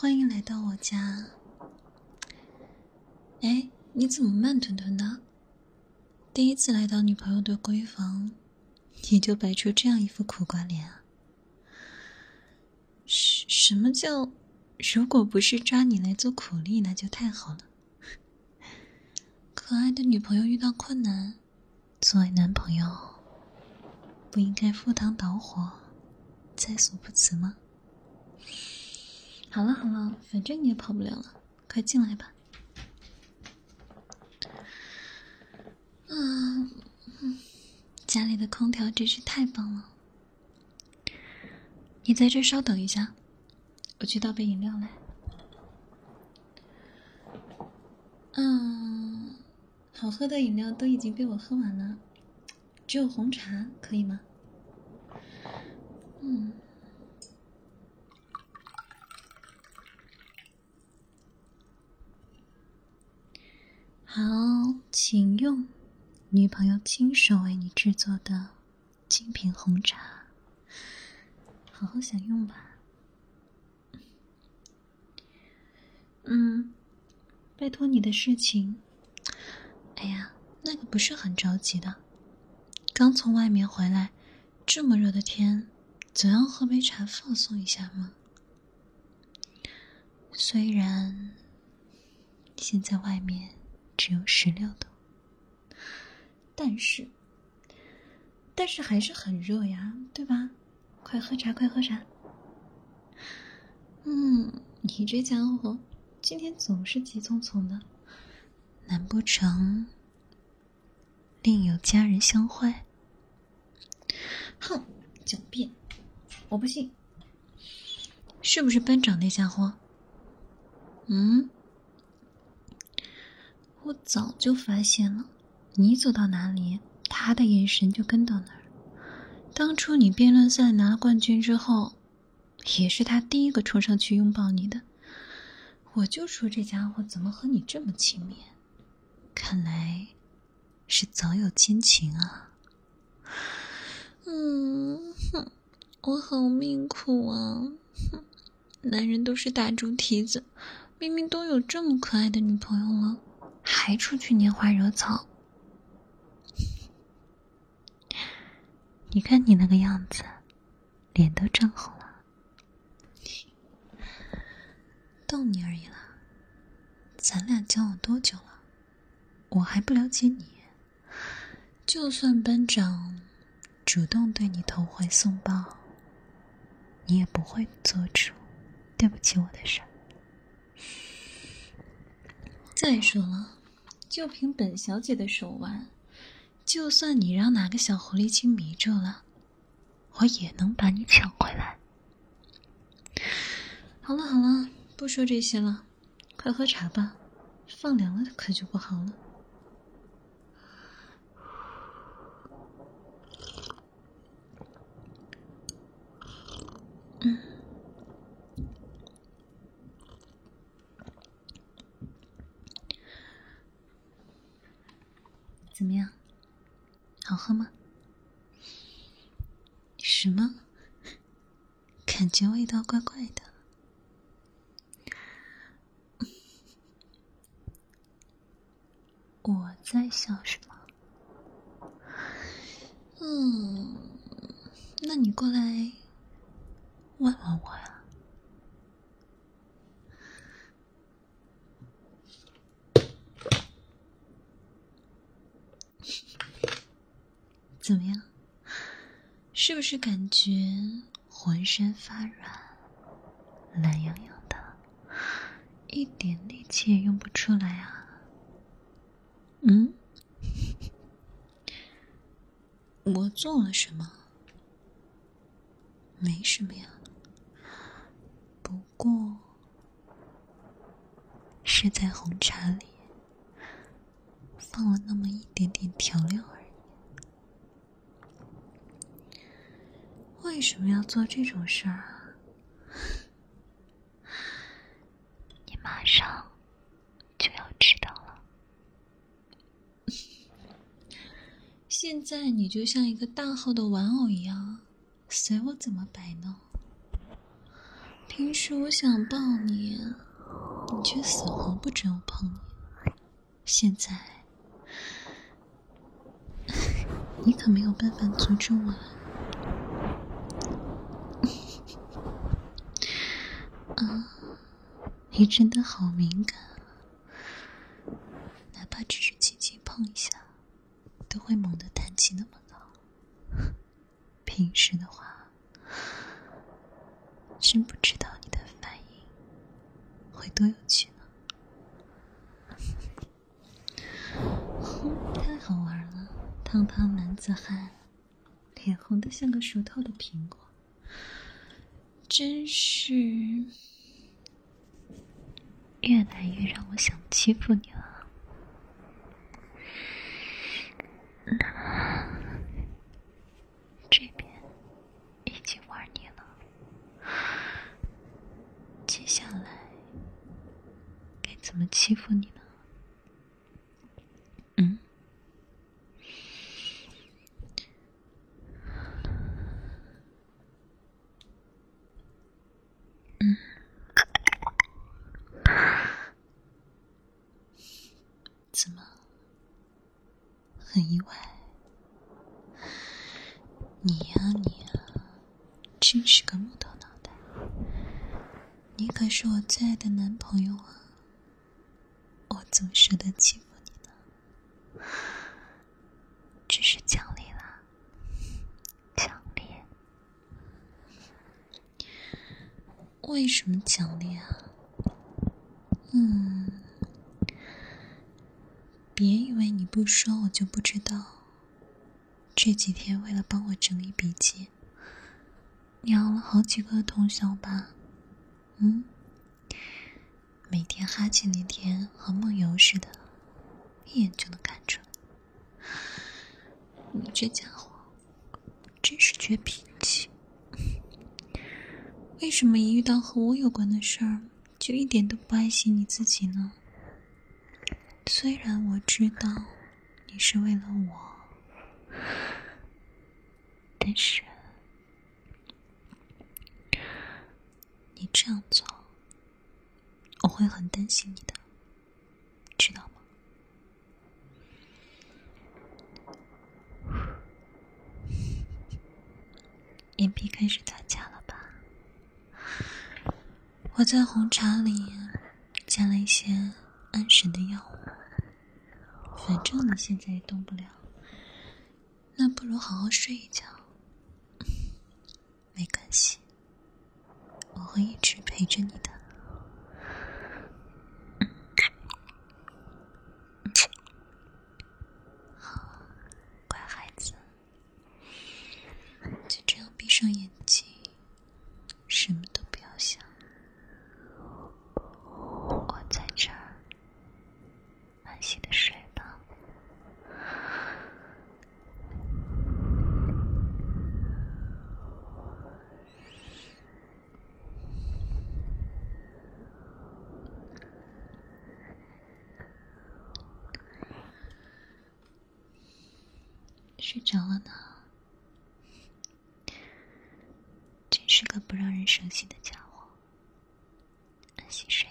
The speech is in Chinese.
欢迎来到我家。哎，你怎么慢吞吞的？第一次来到女朋友的闺房，你就摆出这样一副苦瓜脸啊？什什么叫？如果不是抓你来做苦力，那就太好了。可爱的女朋友遇到困难，作为男朋友，不应该赴汤蹈火，在所不辞吗？好了好了，反正你也跑不了了，快进来吧。嗯，家里的空调真是太棒了。你在这稍等一下，我去倒杯饮料来。嗯，好喝的饮料都已经被我喝完了，只有红茶，可以吗？嗯。好，请用女朋友亲手为你制作的精品红茶，好好享用吧。嗯，拜托你的事情，哎呀，那个不是很着急的，刚从外面回来，这么热的天，总要喝杯茶放松一下嘛。虽然现在外面。只有十六度，但是，但是还是很热呀，对吧？快喝茶，快喝茶。嗯，你这家伙今天总是急匆匆的，难不成另有佳人相会？哼，狡辩！我不信，是不是班长那家伙？嗯。我早就发现了，你走到哪里，他的眼神就跟到哪儿。当初你辩论赛拿了冠军之后，也是他第一个冲上去拥抱你的。我就说这家伙怎么和你这么亲密？看来是早有奸情啊。嗯，哼，我好命苦啊！哼，男人都是大猪蹄子，明明都有这么可爱的女朋友了。还出去拈花惹草？你看你那个样子，脸都涨红了。逗你而已啦。咱俩交往多久了？我还不了解你。就算班长主动对你投怀送抱，你也不会做出对不起我的事儿。再说了。就凭本小姐的手腕，就算你让哪个小狐狸精迷住了，我也能把你抢回来。好了好了，不说这些了，快喝茶吧，放凉了可就不好了。怎么样？好喝吗？什么？感觉味道怪怪的。我在笑什么？嗯，那你过来问问我呀。怎么样？是不是感觉浑身发软、懒洋洋的，一点力气也用不出来啊？嗯？我做了什么？没什么呀，不过是在红茶里放了那么一点点调料而已。为什么要做这种事儿啊？你马上就要知道了。现在你就像一个大号的玩偶一样，随我怎么摆弄。平时我想抱你，你却死活不准我碰你。现在，你可没有办法阻止我了。啊，你真的好敏感，哪怕只是轻轻碰一下，都会猛地弹起那么高。平时的话。真不知道你的反应会多有趣呢！太好玩了，堂堂男子汉，脸红的像个熟透的苹果，真是越来越让我想欺负你了，那这边已经玩腻了，接下来该怎么欺负你呢？嗯，嗯，怎么？很意外？你呀你呀，真是个木头脑袋！你可是我最爱的男朋友啊！我怎么舍得欺负你呢？只是奖励啦，奖励。为什么奖励啊？嗯，别以为你不说我就不知道。这几天为了帮我整理笔记，你熬了好几个通宵吧？嗯。每天哈欠连天，和梦游似的，一眼就能看出来。你这家伙真是倔脾气！为什么一遇到和我有关的事儿，就一点都不爱惜你自己呢？虽然我知道你是为了我，但是你这样做。我会很担心你的，知道吗？眼皮开始打架了吧？我在红茶里加了一些安神的药物，反正你现在也动不了，那不如好好睡一觉。没关系，我会一直陪着你的。乖孩子，就这样闭上眼睛，睡着了呢？真是个不让人省心的家伙。安心睡